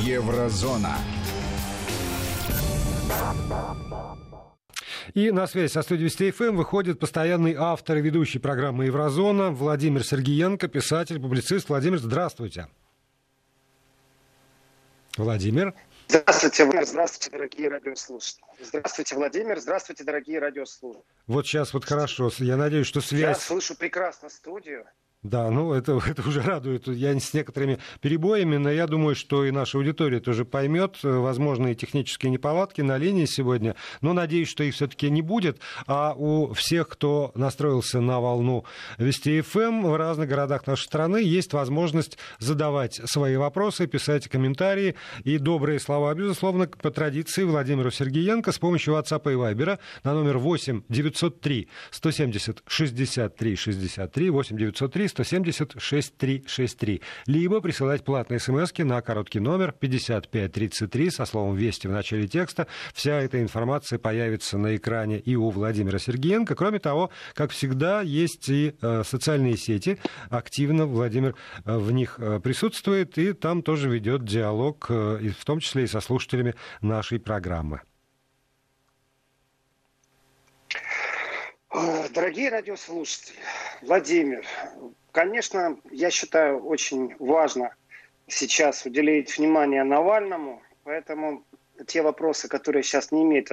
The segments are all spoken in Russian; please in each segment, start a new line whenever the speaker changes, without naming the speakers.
Еврозона.
И на связь со студией Вести ФМ выходит постоянный автор и ведущий программы «Еврозона» Владимир Сергиенко, писатель, публицист. Владимир, здравствуйте. Владимир.
Здравствуйте, Владимир. Здравствуйте, дорогие радиослушатели. Здравствуйте, Владимир. Здравствуйте, дорогие радиослушатели.
Вот сейчас вот хорошо. Я надеюсь, что связь... Я
слышу прекрасно студию.
Да, ну это, это уже радует. Я с некоторыми перебоями, но я думаю, что и наша аудитория тоже поймет э, возможные технические неполадки на линии сегодня. Но надеюсь, что их все-таки не будет. А у всех, кто настроился на волну Вести ФМ в разных городах нашей страны, есть возможность задавать свои вопросы, писать комментарии и добрые слова, безусловно, по традиции Владимиру Сергеенко с помощью WhatsApp и Viber на номер 8 903 170 63 63 8 903 170 6363. Либо присылать платные смс на короткий номер 5533 со словом «Вести» в начале текста. Вся эта информация появится на экране и у Владимира Сергеенко. Кроме того, как всегда, есть и э, социальные сети. Активно Владимир э, в них э, присутствует и там тоже ведет диалог, в том числе и со слушателями нашей программы.
Дорогие радиослушатели, Владимир, Конечно, я считаю, очень важно сейчас уделить внимание Навальному, поэтому те вопросы, которые сейчас не имеют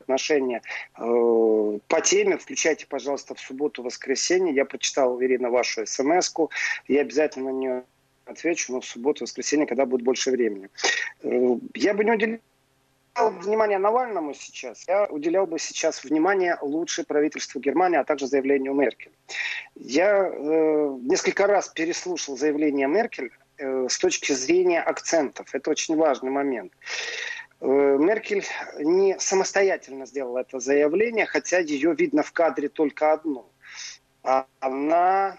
отношения э, по теме, включайте, пожалуйста, в субботу-воскресенье. Я прочитал, Ирина, вашу смс -ку. Я обязательно на нее отвечу, но в субботу-воскресенье, когда будет больше времени. Э, я бы не уделил внимание Навальному сейчас, я уделял бы сейчас внимание лучше правительству Германии, а также заявлению Меркель. Я э, несколько раз переслушал заявление Меркель э, с точки зрения акцентов. Это очень важный момент. Э, Меркель не самостоятельно сделала это заявление, хотя ее видно в кадре только одну. Она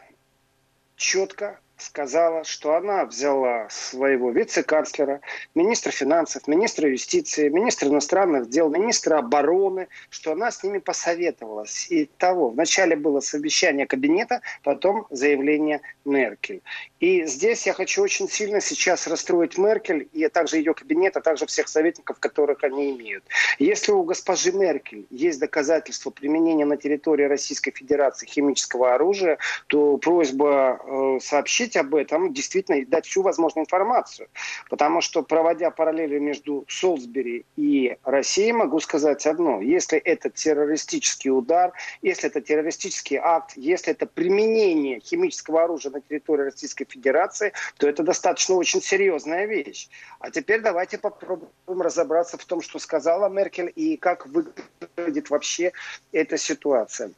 четко сказала, что она взяла своего вице-канцлера, министра финансов, министра юстиции, министра иностранных дел, министра обороны, что она с ними посоветовалась. И того, вначале было совещание кабинета, потом заявление Меркель. И здесь я хочу очень сильно сейчас расстроить Меркель и также ее кабинет, а также всех советников, которых они имеют. Если у госпожи Меркель есть доказательства применения на территории Российской Федерации химического оружия, то просьба э, сообщить сообщить об этом, действительно дать всю возможную информацию. Потому что, проводя параллели между Солсбери и Россией, могу сказать одно. Если это террористический удар, если это террористический акт, если это применение химического оружия на территории Российской Федерации, то это достаточно очень серьезная вещь. А теперь давайте попробуем разобраться в том, что сказала Меркель и как выглядит вообще эта ситуация.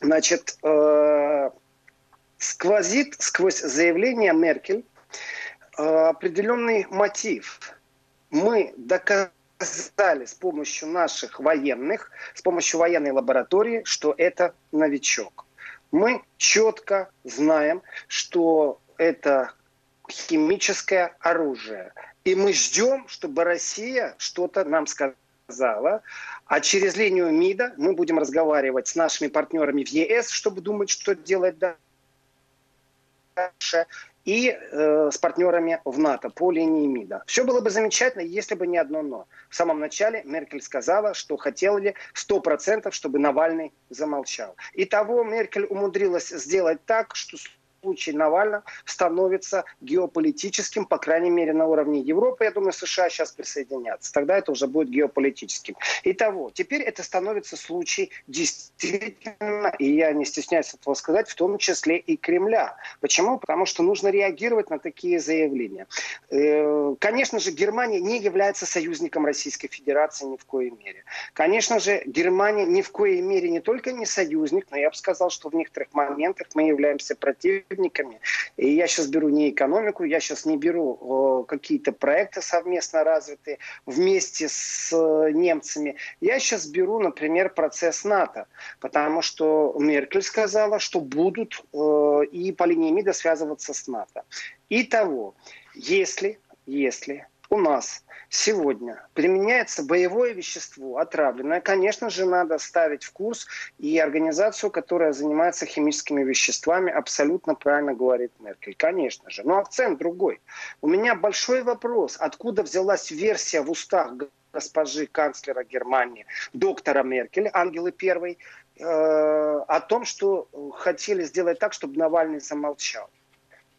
Значит, э, сквозит сквозь заявление Меркель э, определенный мотив. Мы доказали с помощью наших военных, с помощью военной лаборатории, что это новичок. Мы четко знаем, что это химическое оружие. И мы ждем, чтобы Россия что-то нам сказала. А через линию МИДа мы будем разговаривать с нашими партнерами в ЕС, чтобы думать, что делать дальше дальше, и э, с партнерами в НАТО по линии МИДа. Все было бы замечательно, если бы не одно «но». В самом начале Меркель сказала, что хотела ли 100%, чтобы Навальный замолчал. И того Меркель умудрилась сделать так, что случай Навального становится геополитическим, по крайней мере, на уровне Европы. Я думаю, США сейчас присоединятся. Тогда это уже будет геополитическим. Итого, теперь это становится случай действительно, и я не стесняюсь этого сказать, в том числе и Кремля. Почему? Потому что нужно реагировать на такие заявления. Э, конечно же, Германия не является союзником Российской Федерации ни в коей мере. Конечно же, Германия ни в коей мере не только не союзник, но я бы сказал, что в некоторых моментах мы являемся противником сотрудниками. И я сейчас беру не экономику, я сейчас не беру какие-то проекты совместно развитые вместе с э, немцами. Я сейчас беру, например, процесс НАТО, потому что Меркель сказала, что будут э, и по линии МИДа связываться с НАТО. Итого, если, если у нас сегодня применяется боевое вещество, отравленное, конечно же, надо ставить в курс и организацию, которая занимается химическими веществами, абсолютно правильно говорит Меркель, конечно же. Но акцент другой. У меня большой вопрос, откуда взялась версия в устах госпожи канцлера Германии, доктора Меркель, Ангелы Первой, э, о том, что хотели сделать так, чтобы Навальный замолчал.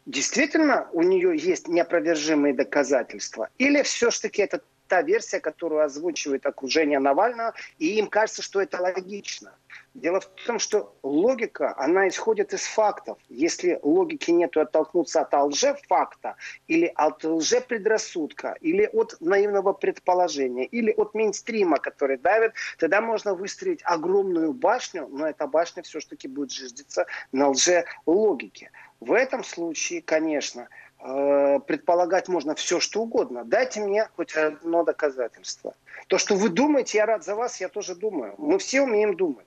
Действительно, у нее есть неопровержимые доказательства? Или все-таки это та версия, которую озвучивает окружение Навального, и им кажется, что это логично? Дело в том, что логика, она исходит из фактов. Если логики нету оттолкнуться от лжефакта, или от лжепредрассудка, или от наивного предположения, или от мейнстрима, который давит, тогда можно выстроить огромную башню, но эта башня все-таки будет жиждиться на лжелогике. В этом случае, конечно, э, предполагать можно все, что угодно. Дайте мне хоть одно доказательство. То, что вы думаете, я рад за вас, я тоже думаю. Мы все умеем думать.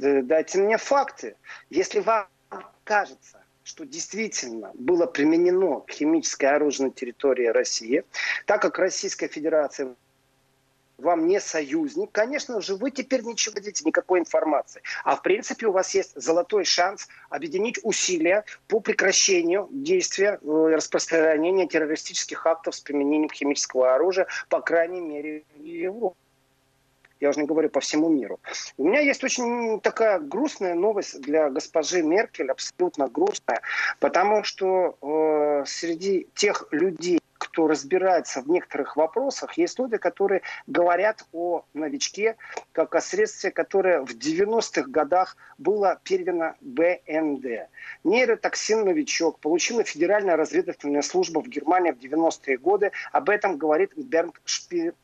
Э, дайте мне факты. Если вам кажется, что действительно было применено химическое оружие на территории России, так как Российская Федерация вам не союзник, конечно же, вы теперь ничего не дадите, никакой информации. А в принципе у вас есть золотой шанс объединить усилия по прекращению действия э, распространения террористических актов с применением химического оружия, по крайней мере, в Европе я уже не говорю по всему миру. У меня есть очень такая грустная новость для госпожи Меркель, абсолютно грустная, потому что э, среди тех людей, кто разбирается в некоторых вопросах, есть люди, которые говорят о новичке как о средстве, которое в 90-х годах было передано БНД. Нейротоксин «Новичок» получила Федеральная разведывательная служба в Германии в 90-е годы. Об этом говорит Бернт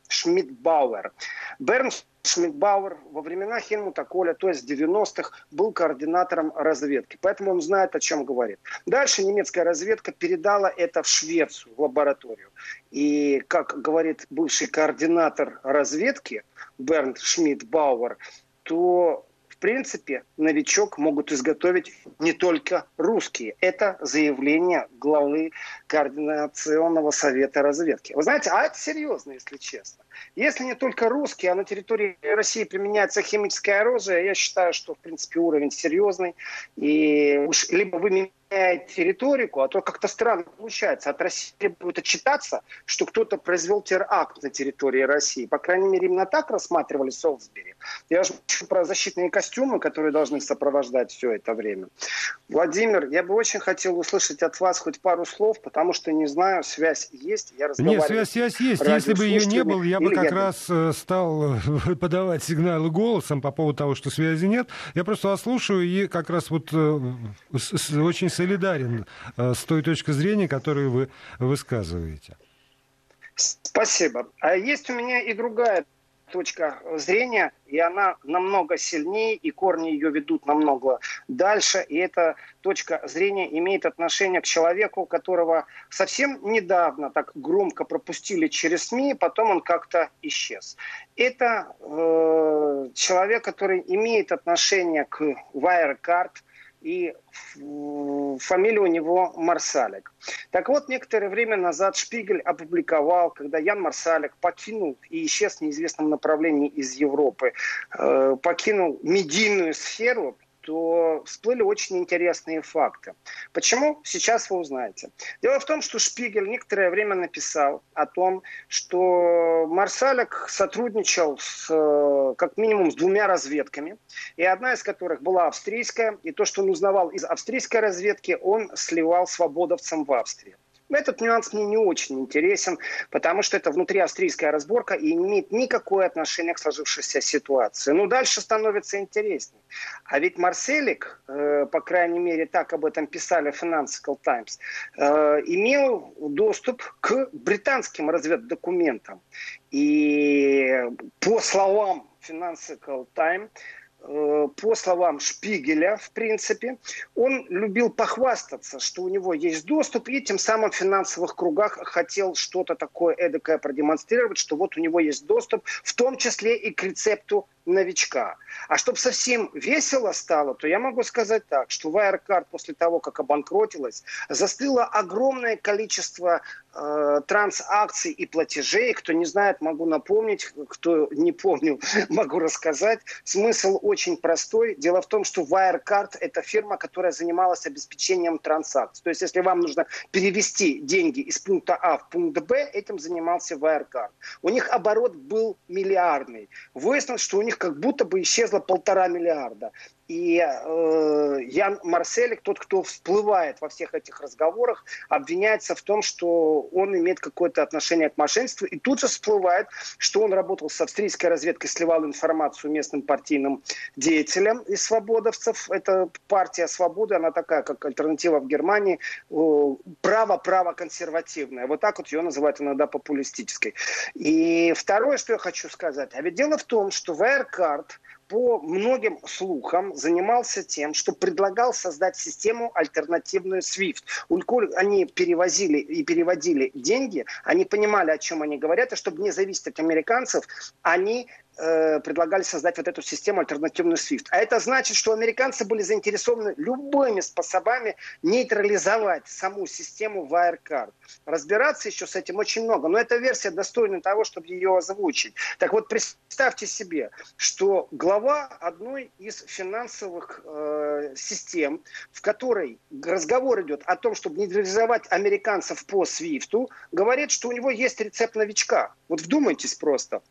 Шмидбауэр. Бернт Шмидбауэр во времена Хельмута Коля, то есть в 90-х, был координатором разведки. Поэтому он знает, о чем говорит. Дальше немецкая разведка передала это в Швецию, в лабораторию. И, как говорит бывший координатор разведки Бернт Шмидбауэр, то принципе, новичок могут изготовить не только русские. Это заявление главы Координационного совета разведки. Вы знаете, а это серьезно, если честно. Если не только русские, а на территории России применяется химическое оружие, я считаю, что, в принципе, уровень серьезный. И уж либо вы меняете риторику, а то как-то странно получается. От России требует отчитаться, что кто-то произвел теракт на территории России. По крайней мере, именно так рассматривали Солсбери. Я же про защитные костюмы, которые должны сопровождать все это время. Владимир, я бы очень хотел услышать от вас хоть пару слов, потому что не знаю, связь есть.
Я Нет, связь, связь есть. Если бы ее не было, я бы как я... раз э, стал э, подавать сигналы голосом по поводу того, что связи нет. Я просто вас слушаю и как раз вот э, очень солидарен с той точкой зрения, которую вы высказываете.
Спасибо. А есть у меня и другая точка зрения, и она намного сильнее, и корни ее ведут намного дальше. И эта точка зрения имеет отношение к человеку, которого совсем недавно так громко пропустили через СМИ, потом он как-то исчез. Это э, человек, который имеет отношение к Wirecard, и фамилия у него Марсалик. Так вот, некоторое время назад Шпигель опубликовал, когда Ян Марсалик покинул и исчез в неизвестном направлении из Европы, э, покинул медийную сферу, то всплыли очень интересные факты. Почему? Сейчас вы узнаете. Дело в том, что Шпигель некоторое время написал о том, что Марсалик сотрудничал с, э, как минимум с двумя разведками, и одна из которых была австрийская, и то, что он узнавал из австрийской разведки, он сливал свободовцам в Австрии. Этот нюанс мне не очень интересен, потому что это внутриавстрийская разборка и не имеет никакое отношения к сложившейся ситуации. Ну, дальше становится интереснее. А ведь Марселик, э, по крайней мере, так об этом писали Financial Times, э, имел доступ к британским разведдокументам. И по словам Financial Times, по словам Шпигеля, в принципе, он любил похвастаться, что у него есть доступ, и тем самым в финансовых кругах хотел что-то такое эдакое продемонстрировать, что вот у него есть доступ, в том числе и к рецепту новичка. А чтобы совсем весело стало, то я могу сказать так, что Wirecard после того, как обанкротилась, застыло огромное количество э, трансакций и платежей. Кто не знает, могу напомнить, кто не помнил, могу рассказать. Смысл очень простой. Дело в том, что Wirecard – это фирма, которая занималась обеспечением транзакций. То есть, если вам нужно перевести деньги из пункта А в пункт Б, этим занимался Wirecard. У них оборот был миллиардный. Выяснилось, что у них как будто бы исчезло полтора миллиарда. И э, Ян Марселик, тот, кто всплывает во всех этих разговорах, обвиняется в том, что он имеет какое-то отношение к мошенничеству. И тут же всплывает, что он работал с австрийской разведкой, сливал информацию местным партийным деятелям из свободовцев. Это партия свободы, она такая, как альтернатива в Германии, право-право консервативная. Вот так вот ее называют иногда популистической. И второе, что я хочу сказать. А ведь дело в том, что Wirecard – по многим слухам занимался тем, что предлагал создать систему альтернативную SWIFT. Они перевозили и переводили деньги, они понимали, о чем они говорят, и чтобы не зависеть от американцев, они Э, предлагали создать вот эту систему альтернативную SWIFT. А это значит, что американцы были заинтересованы любыми способами нейтрализовать саму систему Wirecard. Разбираться еще с этим очень много, но эта версия достойна того, чтобы ее озвучить. Так вот, представьте себе, что глава одной из финансовых э, систем, в которой разговор идет о том, чтобы нейтрализовать американцев по SWIFT, говорит, что у него есть рецепт новичка. Вот вдумайтесь просто.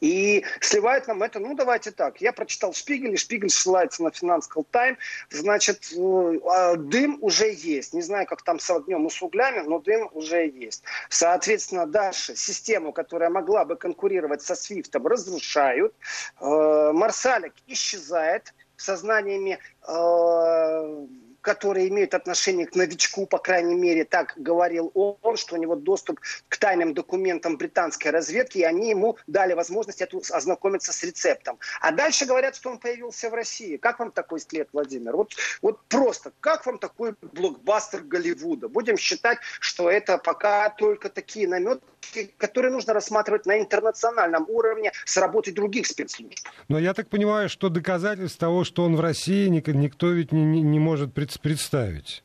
И сливает нам это, ну давайте так, я прочитал Шпигель, и Шпигель ссылается на Financial Times, значит, э, а дым уже есть. Не знаю, как там с огнем и с углями, но дым уже есть. Соответственно, дальше систему, которая могла бы конкурировать со Свифтом, разрушают. Э, Марсалик исчезает сознаниями э, которые имеют отношение к новичку, по крайней мере, так говорил он, что у него доступ к тайным документам британской разведки, и они ему дали возможность ознакомиться с рецептом. А дальше говорят, что он появился в России. Как вам такой след, Владимир? Вот, вот просто, как вам такой блокбастер Голливуда? Будем считать, что это пока только такие наметки, которые нужно рассматривать на интернациональном уровне с работой других спецслужб.
Но я так понимаю, что доказательств того, что он в России, никто ведь не, не может представить представить.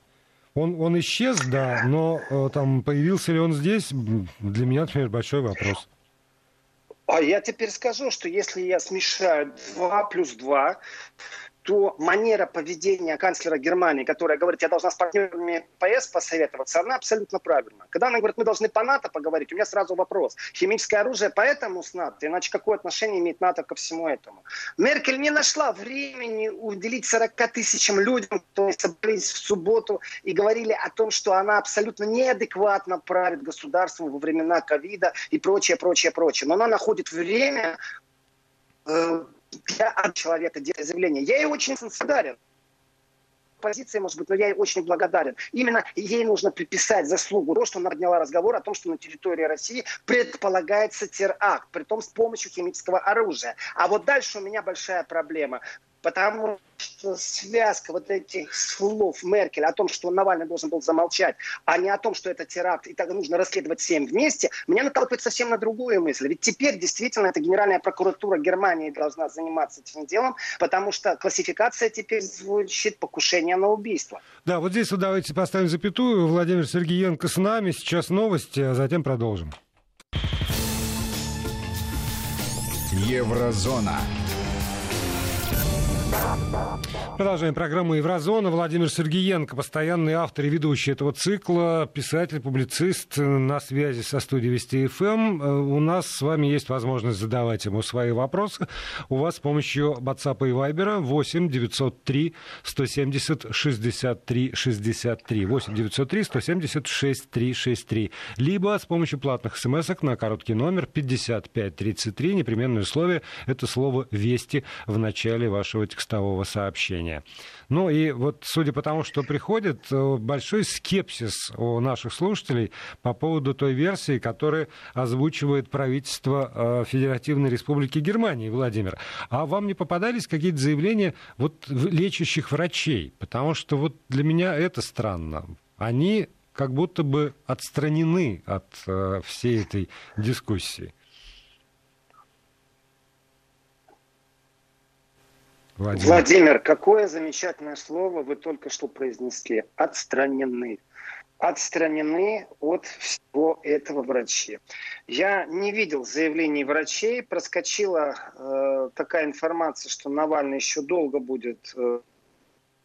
Он, он исчез, да, но э, там появился ли он здесь, для меня, например, большой вопрос.
А я теперь скажу, что если я смешаю 2 плюс 2, то манера поведения канцлера Германии, которая говорит, я должна с партнерами ПС посоветоваться, она абсолютно правильна. Когда она говорит, мы должны по НАТО поговорить, у меня сразу вопрос. Химическое оружие поэтому с НАТО, иначе какое отношение имеет НАТО ко всему этому? Меркель не нашла времени уделить 40 тысячам людям, которые собрались в субботу и говорили о том, что она абсолютно неадекватно правит государством во времена ковида и прочее, прочее, прочее. Но она находит время для человека делать заявление. Я ей очень благодарен позиция, может быть, но я ей очень благодарен. Именно ей нужно приписать заслугу то, что она подняла разговор о том, что на территории России предполагается теракт, при том с помощью химического оружия. А вот дальше у меня большая проблема. Потому что связка вот этих слов Меркель о том, что Навальный должен был замолчать, а не о том, что это теракт, и тогда нужно расследовать всем вместе, меня наталкивает совсем на другую мысль. Ведь теперь действительно эта Генеральная прокуратура Германии должна заниматься этим делом, потому что классификация теперь звучит покушение на убийство.
Да, вот здесь вот давайте поставим запятую. Владимир Сергеенко с нами. Сейчас новости, а затем продолжим.
Еврозона.
Продолжаем программу «Еврозона». Владимир Сергеенко, постоянный автор и ведущий этого цикла, писатель, публицист на связи со студией Вести ФМ. Эм. Э, у нас с вами есть возможность задавать ему свои вопросы. У вас с помощью WhatsApp и Viber 8 903 170 63 63 8 903 170 6363 либо с помощью платных смс на короткий номер 5533. Непременное условие – это слово «Вести» в начале вашего текстового сообщения. Ну и вот судя по тому, что приходит, э, большой скепсис у наших слушателей по поводу той версии, которую озвучивает правительство э, Федеративной Республики Германии, Владимир. А вам не попадались какие-то заявления вот лечащих врачей? Потому что вот для меня это странно. Они как будто бы отстранены от э, всей этой дискуссии.
Владимир. Владимир, какое замечательное слово вы только что произнесли. Отстранены. отстранены от всего этого врачи. Я не видел заявлений врачей, проскочила э, такая информация, что Навальный еще долго будет э,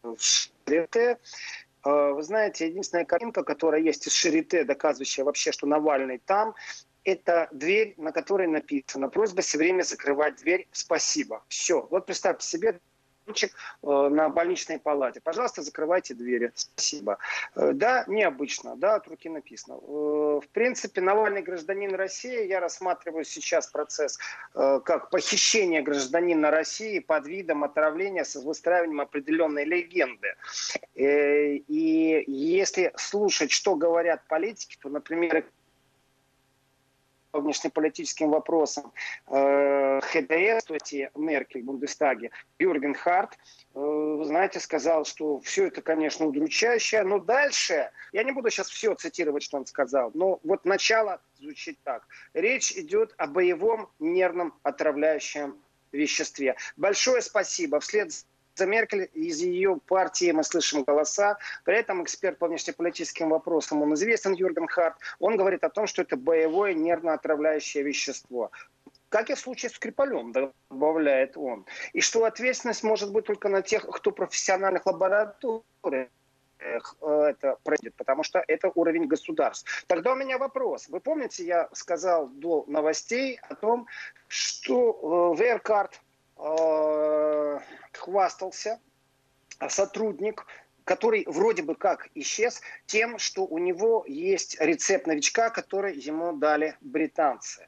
в Шарите. Э, вы знаете, единственная картинка, которая есть из Шарите, доказывающая вообще, что Навальный там, это дверь, на которой написано «Просьба все время закрывать дверь. Спасибо». Все. Вот представьте себе, ключик э, на больничной палате. Пожалуйста, закрывайте двери. Спасибо. Э, да, необычно, да, от руки написано. Э, в принципе, Навальный гражданин России, я рассматриваю сейчас процесс как похищение гражданина России под видом отравления с выстраиванием определенной легенды. И если слушать, что говорят политики, то, например, по внешнеполитическим вопросам э, ХДС, то есть Меркель в Бундестаге, Юрген Харт, э, знаете, сказал, что все это, конечно, удручающе, но дальше, я не буду сейчас все цитировать, что он сказал, но вот начало звучит так. Речь идет о боевом нервном отравляющем веществе. Большое спасибо. Вслед Меркель, из ее партии мы слышим голоса. При этом эксперт по внешнеполитическим вопросам, он известен, Юрген Харт, он говорит о том, что это боевое нервно-отравляющее вещество как и в случае с Скрипалем, добавляет он. И что ответственность может быть только на тех, кто в профессиональных лабораториях э, это пройдет, потому что это уровень государств. Тогда у меня вопрос. Вы помните, я сказал до новостей о том, что э, Веркарт э, хвастался сотрудник, который вроде бы как исчез тем, что у него есть рецепт новичка, который ему дали британцы.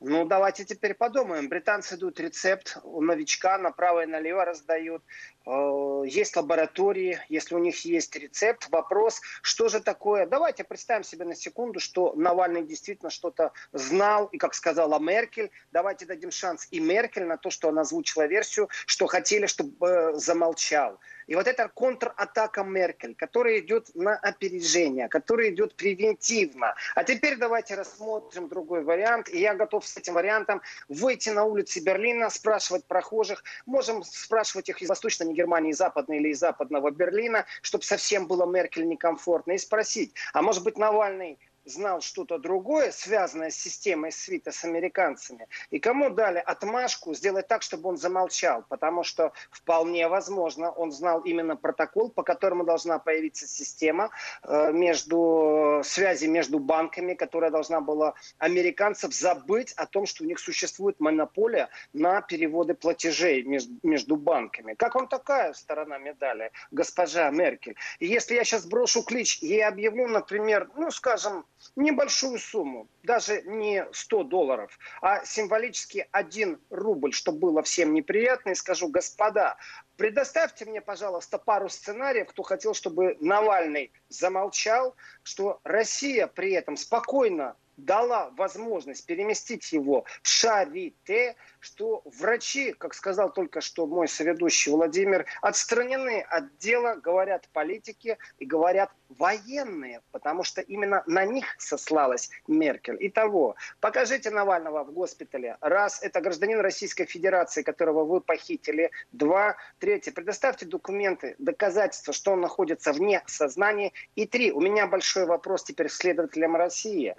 Ну, давайте теперь подумаем. Британцы дают рецепт новичка, направо и налево раздают. Э, есть лаборатории, если у них есть рецепт. Вопрос, что же такое? Давайте представим себе на секунду, что Навальный действительно что-то знал, и, как сказала Меркель, давайте дадим шанс и Меркель на то, что она озвучила версию, что хотели, чтобы э, замолчал. И вот эта контратака Меркель, которая идет на опережение, которая идет превентивно. А теперь давайте рассмотрим другой вариант. И я готов с этим вариантом выйти на улицы Берлина, спрашивать прохожих. Можем спрашивать их из Восточной Германии, из Западной или из Западного Берлина, чтобы совсем было Меркель некомфортно. И спросить, а может быть Навальный знал что-то другое, связанное с системой свита с американцами, и кому дали отмашку сделать так, чтобы он замолчал, потому что вполне возможно он знал именно протокол, по которому должна появиться система э, между связи между банками, которая должна была американцев забыть о том, что у них существует монополия на переводы платежей между банками. Как вам такая сторона медали, госпожа Меркель? И если я сейчас брошу клич и объявлю, например, ну, скажем, небольшую сумму, даже не 100 долларов, а символически 1 рубль, чтобы было всем неприятно, и скажу, господа, предоставьте мне, пожалуйста, пару сценариев, кто хотел, чтобы Навальный замолчал, что Россия при этом спокойно дала возможность переместить его в Шарите, что врачи, как сказал только что мой соведущий Владимир, отстранены от дела, говорят политики и говорят военные, потому что именно на них сослалась Меркель. Итого, покажите Навального в госпитале. Раз, это гражданин Российской Федерации, которого вы похитили. Два, третье, предоставьте документы, доказательства, что он находится вне сознания. И три, у меня большой вопрос теперь следователям России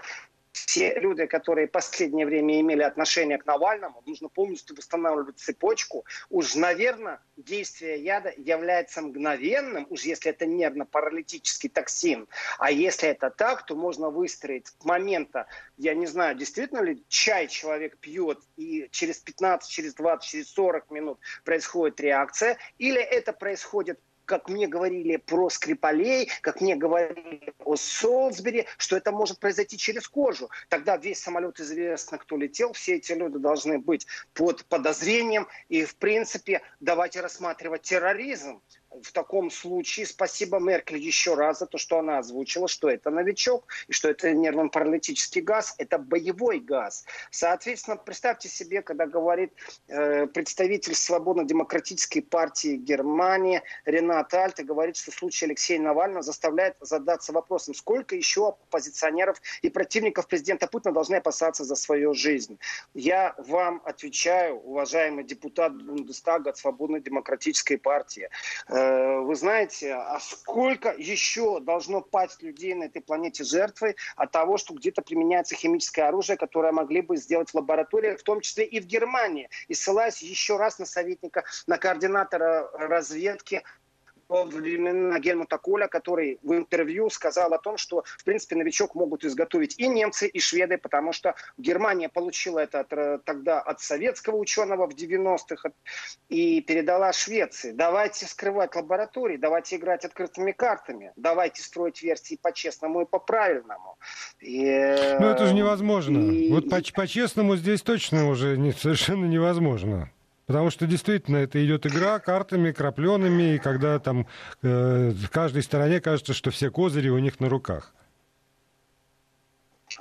все люди, которые в последнее время имели отношение к Навальному, нужно полностью восстанавливать цепочку. Уж, наверное, действие яда является мгновенным, уж если это нервно-паралитический токсин. А если это так, то можно выстроить момента, я не знаю, действительно ли чай человек пьет, и через 15, через 20, через 40 минут происходит реакция, или это происходит как мне говорили про Скрипалей, как мне говорили о Солсбери, что это может произойти через кожу. Тогда весь самолет известно, кто летел, все эти люди должны быть под подозрением. И, в принципе, давайте рассматривать терроризм в таком случае спасибо Меркель еще раз за то, что она озвучила, что это новичок и что это нервно-паралитический газ, это боевой газ. Соответственно, представьте себе, когда говорит э, представитель Свободно-демократической партии Германии Ренат Альт, и говорит, что случай Алексея Навального заставляет задаться вопросом, сколько еще оппозиционеров и противников президента Путина должны опасаться за свою жизнь. Я вам отвечаю, уважаемый депутат Бундестага от Свободно-демократической партии, э, вы знаете, а сколько еще должно пасть людей на этой планете жертвой от того, что где-то применяется химическое оружие, которое могли бы сделать в лабораториях, в том числе и в Германии. И ссылаясь еще раз на советника, на координатора разведки во времена Гельмута Коля, который в интервью сказал о том, что, в принципе, новичок могут изготовить и немцы, и шведы, потому что Германия получила это от, э, тогда от советского ученого в 90-х и передала Швеции. Давайте скрывать лаборатории, давайте играть открытыми картами, давайте строить версии по-честному и по-правильному.
И, ну, это же невозможно. И... Вот по-честному здесь точно уже не, совершенно невозможно. Потому что действительно это идет игра картами, крапленными, и когда там э, каждой стороне кажется, что все козыри у них на руках.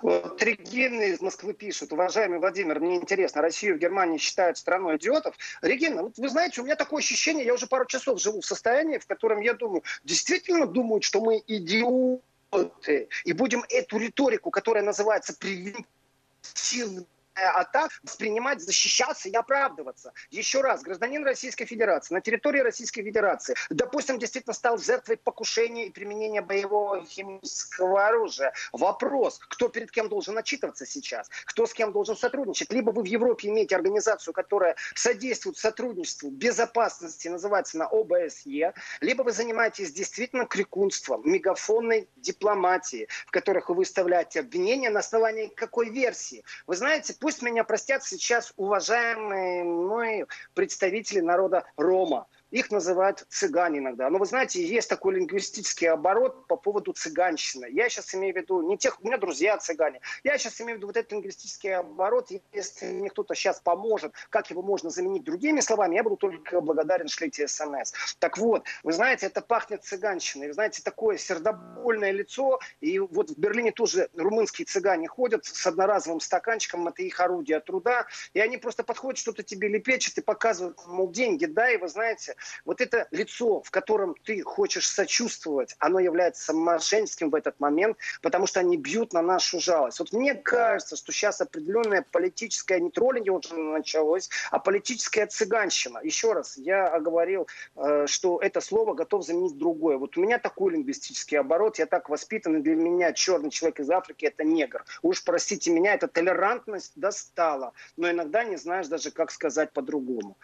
Вот Регина из Москвы пишет, уважаемый Владимир, мне интересно, Россию в Германии считают страной идиотов. Регина, вот вы знаете, у меня такое ощущение, я уже пару часов живу в состоянии, в котором я думаю, действительно думают, что мы идиоты, и будем эту риторику, которая называется превентивной атак воспринимать, защищаться и оправдываться. Еще раз, гражданин Российской Федерации на территории Российской Федерации, допустим, действительно стал жертвой покушения и применения боевого химического оружия. Вопрос, кто перед кем должен отчитываться сейчас, кто с кем должен сотрудничать. Либо вы в Европе имеете организацию, которая содействует сотрудничеству безопасности, называется на ОБСЕ, либо вы занимаетесь действительно крикунством, мегафонной дипломатией, в которых вы выставляете обвинения на основании какой версии. Вы знаете, Пусть меня простят сейчас уважаемые мной представители народа Рома. Их называют цыгане иногда. Но вы знаете, есть такой лингвистический оборот по поводу цыганщины. Я сейчас имею в виду не тех, у меня друзья цыгане. Я сейчас имею в виду вот этот лингвистический оборот. Если мне кто-то сейчас поможет, как его можно заменить другими словами, я буду только благодарен, шлите смс. Так вот, вы знаете, это пахнет цыганщиной. Вы знаете, такое сердобольное лицо. И вот в Берлине тоже румынские цыгане ходят с одноразовым стаканчиком. Это их орудие труда. И они просто подходят, что-то тебе лепечут и показывают, мол, деньги, да, и вы знаете, вот это лицо, в котором ты хочешь сочувствовать, оно является мошенническим в этот момент, потому что они бьют на нашу жалость. Вот мне кажется, что сейчас определенная политическая, не троллинг уже началось, а политическая цыганщина. Еще раз, я оговорил, э, что это слово готов заменить другое. Вот у меня такой лингвистический оборот, я так воспитан, и для меня черный человек из Африки – это негр. Уж простите меня, эта толерантность достала, но иногда не знаешь даже, как сказать по-другому.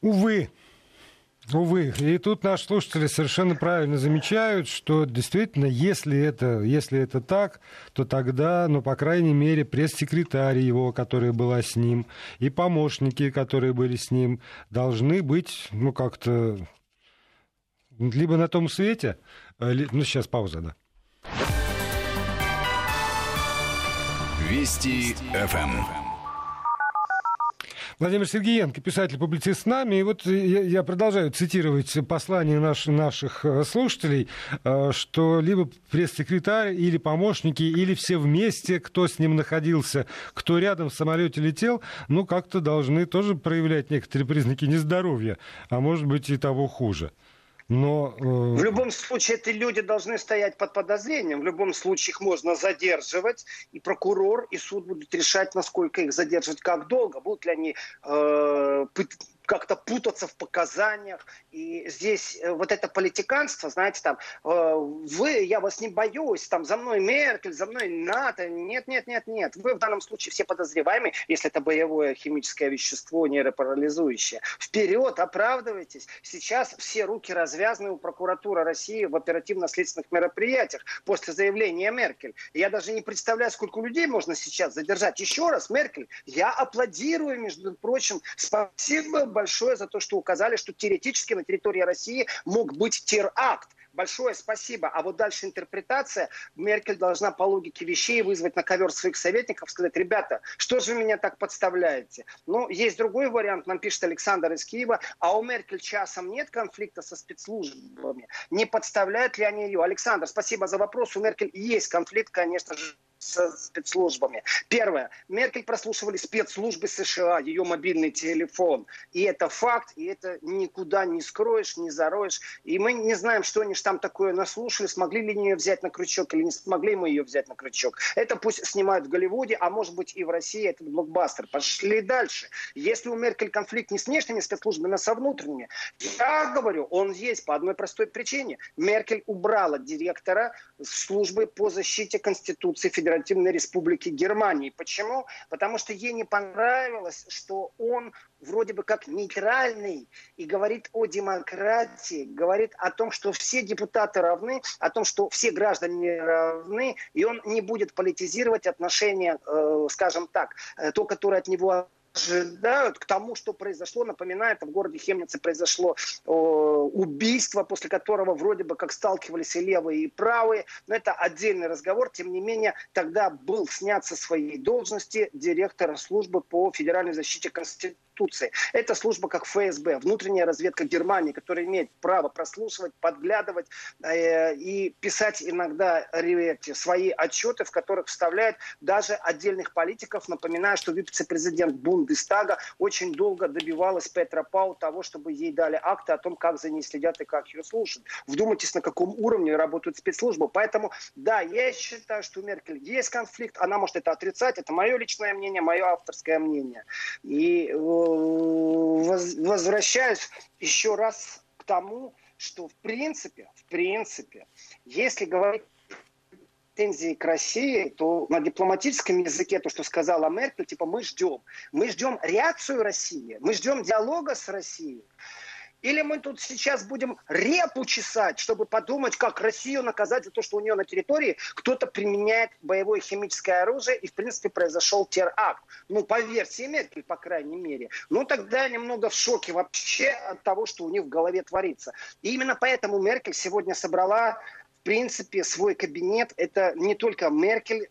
Увы, Увы. И тут наши слушатели совершенно правильно замечают, что действительно, если это, если это так, то тогда, ну, по крайней мере, пресс-секретарь его, которая была с ним, и помощники, которые были с ним, должны быть, ну, как-то либо на том свете, э, ну, сейчас пауза, да.
Вести ФМ.
Владимир Сергеенко, писатель-публицист с нами. И вот я, я продолжаю цитировать послание наш, наших э, слушателей, э, что либо пресс-секретарь или помощники, или все вместе, кто с ним находился, кто рядом в самолете летел, ну, как-то должны тоже проявлять некоторые признаки нездоровья, а может быть и того хуже.
Но, э... В любом случае, эти люди должны стоять под подозрением. В любом случае, их можно задерживать, и прокурор, и суд будут решать, насколько их задерживать, как долго. Будут ли они э, как-то путаться в показаниях. И здесь э, вот это политиканство, знаете, там, э, вы, я вас не боюсь, там, за мной Меркель, за мной НАТО. Нет, нет, нет, нет. Вы в данном случае все подозреваемые, если это боевое химическое вещество нейропарализующее. Вперед, оправдывайтесь. Сейчас все руки развязаны у прокуратуры России в оперативно-следственных мероприятиях после заявления Меркель. Я даже не представляю, сколько людей можно сейчас задержать. Еще раз, Меркель, я аплодирую, между прочим. Спасибо большое за то, что указали, что теоретически на территории России мог быть теракт. Большое спасибо. А вот дальше интерпретация. Меркель должна по логике вещей вызвать на ковер своих советников, сказать, ребята, что же вы меня так подставляете? Ну, есть другой вариант, нам пишет Александр из Киева, а у Меркель часом нет конфликта со спецслужбами. Не подставляют ли они ее? Александр, спасибо за вопрос. У Меркель есть конфликт, конечно же, со спецслужбами. Первое. Меркель прослушивали спецслужбы США, ее мобильный телефон. И это факт, и это никуда не скроешь, не зароешь. И мы не знаем, что они же там такое наслушали, смогли ли ее взять на крючок или не смогли мы ее взять на крючок. Это пусть снимают в Голливуде, а может быть и в России этот блокбастер. Пошли дальше. Если у Меркель конфликт не с внешними спецслужбами, а со внутренними, я говорю, он есть по одной простой причине. Меркель убрала директора службы по защите Конституции Федеративной Республики Германии. Почему? Потому что ей не понравилось, что он вроде бы как нейтральный и говорит о демократии, говорит о том, что все депутаты равны, о том, что все граждане равны, и он не будет политизировать отношения, э, скажем так, э, то, которое от него ожидают к тому, что произошло. Напоминает, в городе Хемнице произошло э, убийство, после которого вроде бы как сталкивались и левые, и правые. Но это отдельный разговор. Тем не менее, тогда был снят со своей должности директора службы по федеральной защите Конституции Конституции. Это служба как ФСБ, внутренняя разведка Германии, которая имеет право прослушивать, подглядывать э, и писать иногда эти, свои отчеты, в которых вставляет даже отдельных политиков. Напоминаю, что вице-президент Бундестага очень долго добивалась Петра Пау того, чтобы ей дали акты о том, как за ней следят и как ее слушают. Вдумайтесь, на каком уровне работают спецслужбы. Поэтому, да, я считаю, что у Меркель есть конфликт. Она может это отрицать. Это мое личное мнение, мое авторское мнение. И э, возвращаюсь еще раз к тому, что в принципе, в принципе, если говорить претензии к России, то на дипломатическом языке то, что сказала Меркель, типа мы ждем. Мы ждем реакцию России, мы ждем диалога с Россией. Или мы тут сейчас будем репу чесать, чтобы подумать, как Россию наказать за то, что у нее на территории кто-то применяет боевое химическое оружие, и, в принципе, произошел теракт. Ну, по версии Меркель, по крайней мере. Ну, тогда немного в шоке вообще от того, что у них в голове творится. И именно поэтому Меркель сегодня собрала в принципе, свой кабинет. Это не только Меркель,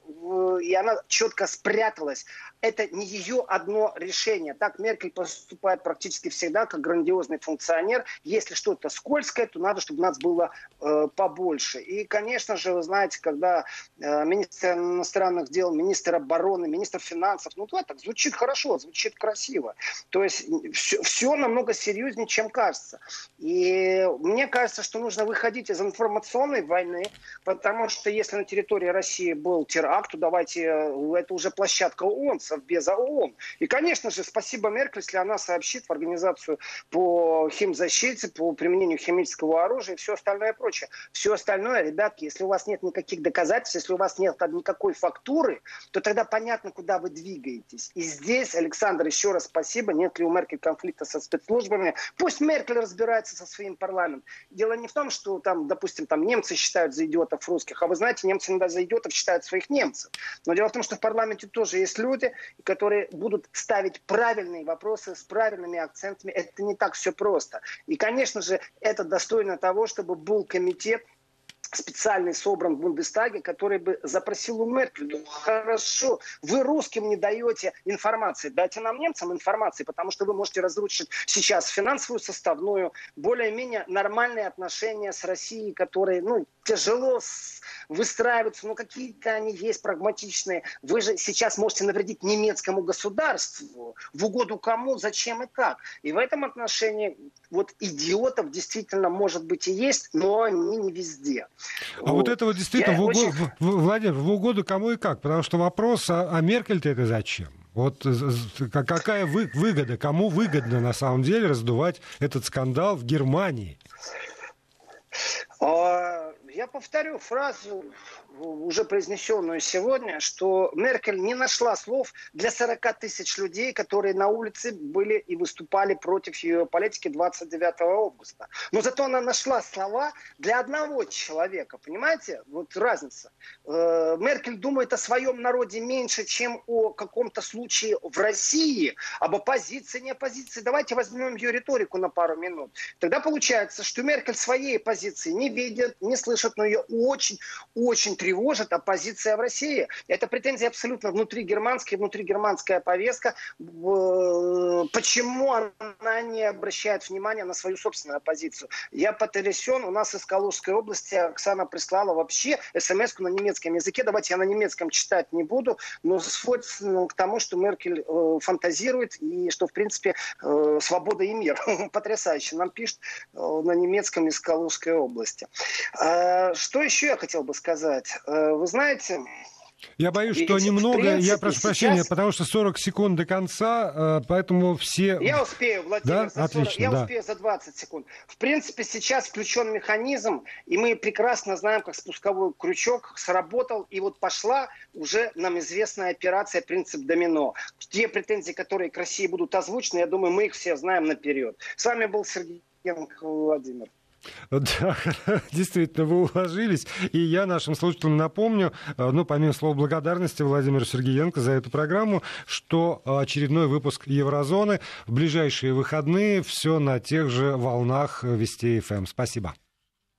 и она четко спряталась это не ее одно решение. Так Меркель поступает практически всегда как грандиозный функционер. Если что-то скользкое, то надо, чтобы нас было э, побольше. И, конечно же, вы знаете, когда э, министр иностранных дел, министр обороны, министр финансов, ну да, так звучит хорошо, звучит красиво. То есть все, все намного серьезнее, чем кажется. И мне кажется, что нужно выходить из информационной войны, потому что если на территории России был теракт, то давайте, э, это уже площадка ООН, без ООН. И, конечно же, спасибо Меркель, если она сообщит в организацию по химзащите, по применению химического оружия и все остальное прочее. Все остальное, ребятки, если у вас нет никаких доказательств, если у вас нет никакой фактуры, то тогда понятно, куда вы двигаетесь. И здесь, Александр, еще раз спасибо. Нет ли у Меркель конфликта со спецслужбами? Пусть Меркель разбирается со своим парламентом. Дело не в том, что там, допустим, там немцы за идиотов русских, а вы знаете, немцы иногда за идиотов считают своих немцев. Но дело в том, что в парламенте тоже есть люди, которые будут ставить правильные вопросы с правильными акцентами. Это не так все просто. И, конечно же, это достойно того, чтобы был комитет специальный собран в Бундестаге, который бы запросил у Меркель, ну хорошо, вы русским не даете информации, дайте нам немцам информации, потому что вы можете разрушить сейчас финансовую составную, более-менее нормальные отношения с Россией, которые, ну, тяжело выстраиваются, но какие-то они есть прагматичные. Вы же сейчас можете навредить немецкому государству. В угоду кому, зачем и как. И в этом отношении вот идиотов действительно может быть и есть, но они не везде.
А вот, вот это вот действительно в угоду, очень... Владимир, в угоду кому и как? Потому что вопрос, а, а Меркель-то это зачем? Вот какая выгода, кому выгодно на самом деле раздувать этот скандал в Германии?
А, я повторю фразу уже произнесенную сегодня, что Меркель не нашла слов для 40 тысяч людей, которые на улице были и выступали против ее политики 29 августа. Но зато она нашла слова для одного человека. Понимаете? Вот разница. Э, Меркель думает о своем народе меньше, чем о каком-то случае в России, об оппозиции, не оппозиции. Давайте возьмем ее риторику на пару минут. Тогда получается, что Меркель своей позиции не видит, не слышит, но ее очень, очень тревожит оппозиция в России. Это претензии абсолютно внутри германские, внутри германская повестка. Почему она не обращает внимания на свою собственную оппозицию? Я потрясен. У нас из Калужской области Оксана прислала вообще смс на немецком языке. Давайте я на немецком читать не буду, но сводится ну, к тому, что Меркель э, фантазирует и что, в принципе, э, свобода и мир. Потрясающе. Нам пишет э, на немецком из Калужской области. А, что еще я хотел бы сказать? Э, вы знаете,
я боюсь, что немного, принципе, я прошу сейчас... прощения, потому что 40 секунд до конца, э, поэтому все...
Я успею, Владимир,
да?
за 40...
Отлично,
я
да.
успею за 20 секунд. В принципе, сейчас включен механизм, и мы прекрасно знаем, как спусковой крючок сработал, и вот пошла уже нам известная операция «Принцип домино». Те претензии, которые к России будут озвучены, я думаю, мы их все знаем наперед. С вами был Сергей Владимир.
Да, действительно, вы уложились. И я нашим слушателям напомню, э, ну, помимо слова благодарности Владимиру Сергеенко за эту программу, что очередной выпуск Еврозоны в ближайшие выходные все на тех же волнах Вести ФМ. Спасибо.